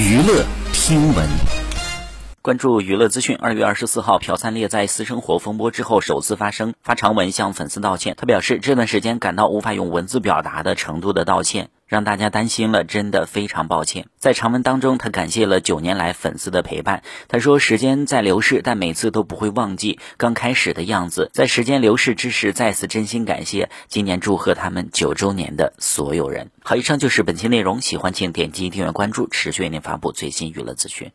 娱乐听闻，关注娱乐资讯。二月二十四号，朴灿烈在私生活风波之后首次发声，发长文向粉丝道歉。他表示，这段时间感到无法用文字表达的程度的道歉，让大家担心了，真的非常抱歉。在长文当中，他感谢了九年来粉丝的陪伴。他说，时间在流逝，但每次都不会忘记刚开始的样子。在时间流逝之时，再次真心感谢今年祝贺他们九周年的所有人。好，以上就是本期内容，喜欢请点击订阅关注，持续为您发布最新娱乐资讯。